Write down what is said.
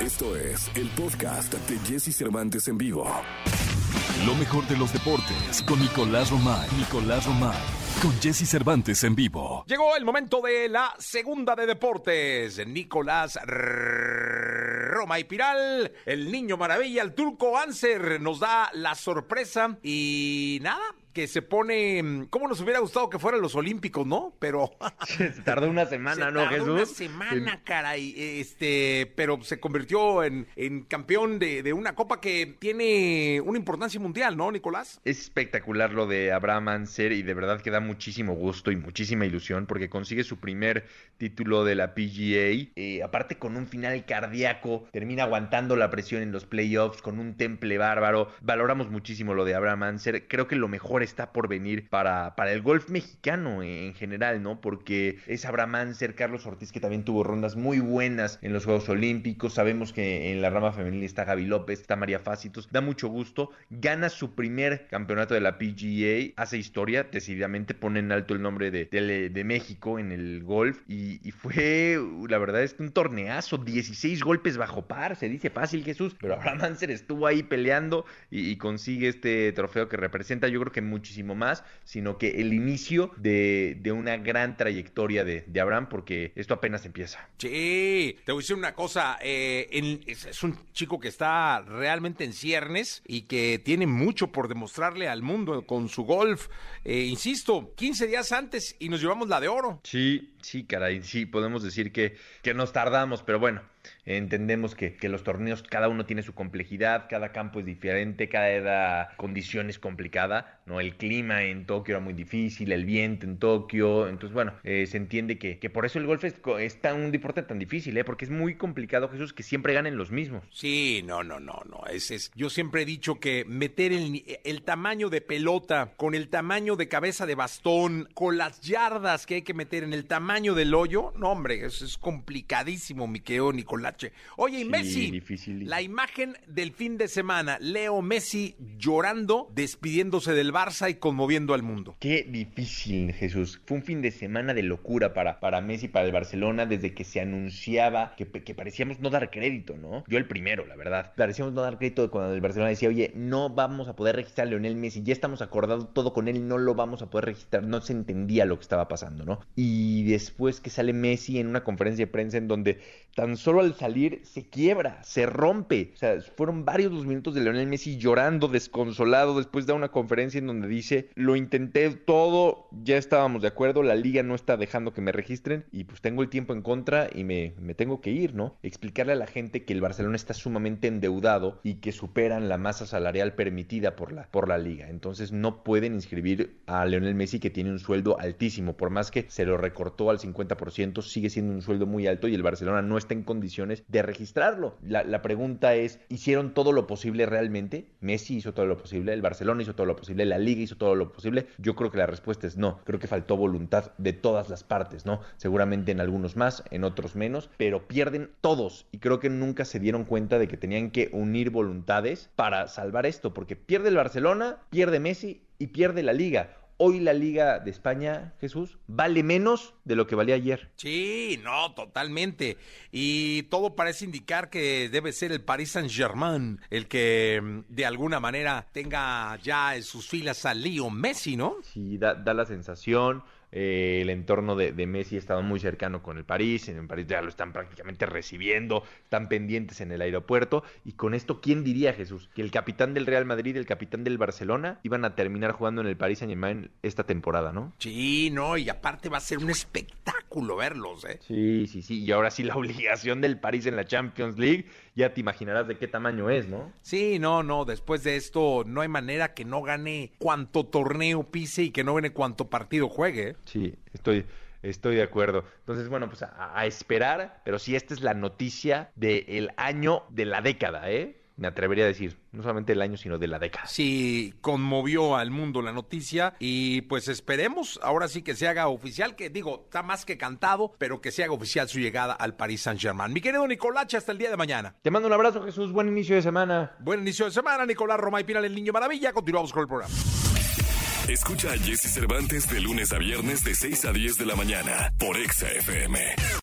Esto es el podcast de Jesse Cervantes en vivo. Lo mejor de los deportes con Nicolás Romay. Nicolás Romay. Con Jesse Cervantes en vivo. Llegó el momento de la segunda de deportes. Nicolás Roma y Piral, el niño maravilla, el turco Anser, nos da la sorpresa y nada, que se pone, ¿cómo nos hubiera gustado que fueran los Olímpicos, no? Pero se tardó una semana, se ¿no, tardó Jesús? Una semana, caray, este, pero se convirtió en, en campeón de, de, una copa que tiene una importancia mundial, ¿no, Nicolás? Es espectacular lo de Abraham Anser y de verdad que da muchísimo gusto y muchísima ilusión porque consigue su primer título de la PGA, eh, aparte con un final cardíaco, termina aguantando la presión en los playoffs con un temple bárbaro. Valoramos muchísimo lo de Abraham Anser, creo que lo mejor está por venir para, para el golf mexicano en general, ¿no? Porque es Abraham Anser, Carlos Ortiz, que también tuvo rondas muy buenas en los Juegos Olímpicos. Sabemos que en la rama femenil está Gaby López, está María Fácitos. Da mucho gusto. Gana su primer campeonato de la PGA, hace historia, decididamente pone en alto el nombre de, de, México en el golf. Y, y, fue, la verdad, es un torneazo, 16 golpes bajo par. Se dice fácil, Jesús, pero Abraham Anser estuvo ahí peleando y, y consigue este trofeo que representa, yo creo que muchísimo más, sino que el inicio de, de una gran trayectoria de, de, Abraham, porque esto apenas empieza. Sí, te voy a decir una cosa, eh, en, es, es, un chico que está realmente en ciernes y que tiene mucho por demostrarle al mundo con su golf. Eh, insisto, 15 días antes y nos llevamos la de oro. Sí, sí, caray, sí, podemos decir que, que nos tardamos, pero bueno. Entendemos que, que, los torneos, cada uno tiene su complejidad, cada campo es diferente, cada condición es complicada, ¿no? El clima en Tokio era muy difícil, el viento en Tokio, entonces, bueno, eh, se entiende que, que, por eso el golf es, es tan, un deporte tan difícil, ¿eh? Porque es muy complicado, Jesús, que siempre ganen los mismos. Sí, no, no, no, no, es, es yo siempre he dicho que meter el, el tamaño de pelota con el tamaño de cabeza de bastón, con las yardas que hay que meter en el tamaño del hoyo, no, hombre, eso es complicadísimo, mi querido Nicolache. Oye, y sí, Messi, difícil. la imagen del fin de semana, Leo Messi llorando, despidiéndose del Barça y conmoviendo al mundo. Qué difícil, Jesús. Fue un fin de semana de locura para, para Messi, para el Barcelona, desde que se anunciaba que, que parecíamos no dar crédito, ¿no? Yo el primero, la verdad. Parecíamos no dar crédito cuando el Barcelona decía, oye, no vamos a poder registrar a Lionel Messi, ya estamos acordados todo con él, no lo vamos a poder registrar. No se entendía lo que estaba pasando, ¿no? Y después que sale Messi en una conferencia de prensa en donde tan solo al salir se quiebra, se rompe. O sea, fueron varios los minutos de Lionel Messi llorando, desconsolado, después de una conferencia en donde dice, lo intenté todo, ya estábamos de acuerdo, la liga no está dejando que me registren y pues tengo el tiempo en contra y me, tengo que ir, ¿no? Explicarle a la gente que el Barcelona está sumamente endeudado y que superan la masa salarial permitida por la, por la liga. Entonces no pueden inscribir a Lionel Messi que tiene un sueldo altísimo, por más que se lo recortó al 50%, sigue siendo un sueldo muy alto y el Barcelona no está en condiciones de registrarlo. La, la, pregunta es, ¿hicieron todo lo posible realmente? Messi hizo todo lo posible, el Barcelona hizo todo lo posible, la liga hizo todo lo posible. Yo creo que la respuesta es no. Creo que faltó voluntad de todas las partes, ¿no? Seguramente en algunos más, en otros menos, pero pierden todos y creo que nunca se dieron cuenta de que tenían que unir voluntades para salvar esto, porque pierde el Barcelona, pierde Messi y pierde la liga hoy la Liga de España, Jesús, vale menos de lo que valía ayer. Sí, no, totalmente. Y todo parece indicar que debe ser el Paris Saint-Germain el que de alguna manera tenga ya en sus filas a Leo Messi, ¿no? Sí, da, da la sensación. Eh, el entorno de, de, Messi ha estado muy cercano con el París, en el París ya lo están prácticamente recibiendo, están pendientes en el aeropuerto y con esto, ¿quién diría Jesús? Que el capitán del Real Madrid, el capitán del Barcelona, iban a terminar jugando en el Paris Saint Germain esta temporada, ¿no? Sí, no, y aparte va a ser un espectáculo verlos, ¿eh? Sí, sí, sí, y ahora sí la obligación del París en la Champions League, ya te imaginarás de qué tamaño es, ¿no? Sí, no, no, después de esto no hay manera que no gane cuanto torneo pise y que no gane cuanto partido juegue. Sí, estoy, estoy de acuerdo. Entonces, bueno, pues a, a esperar, pero sí, esta es la noticia del año de la década, ¿eh? Me atrevería a decir, no solamente del año, sino de la década. Sí, conmovió al mundo la noticia y pues esperemos ahora sí que se haga oficial, que digo, está más que cantado, pero que se haga oficial su llegada al Paris Saint-Germain. Mi querido Nicolache, hasta el día de mañana. Te mando un abrazo, Jesús. Buen inicio de semana. Buen inicio de semana, Nicolás Roma y Pinal, el Niño Maravilla. Continuamos con el programa. Escucha a Jesse Cervantes de lunes a viernes de 6 a 10 de la mañana por Exa FM.